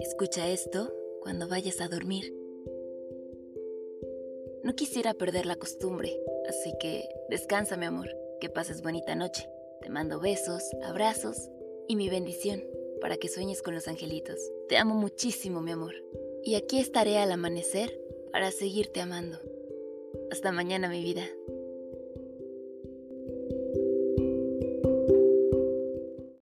Escucha esto cuando vayas a dormir. No quisiera perder la costumbre, así que descansa mi amor, que pases bonita noche. Te mando besos, abrazos y mi bendición para que sueñes con los angelitos. Te amo muchísimo mi amor. Y aquí estaré al amanecer para seguirte amando. Hasta mañana mi vida.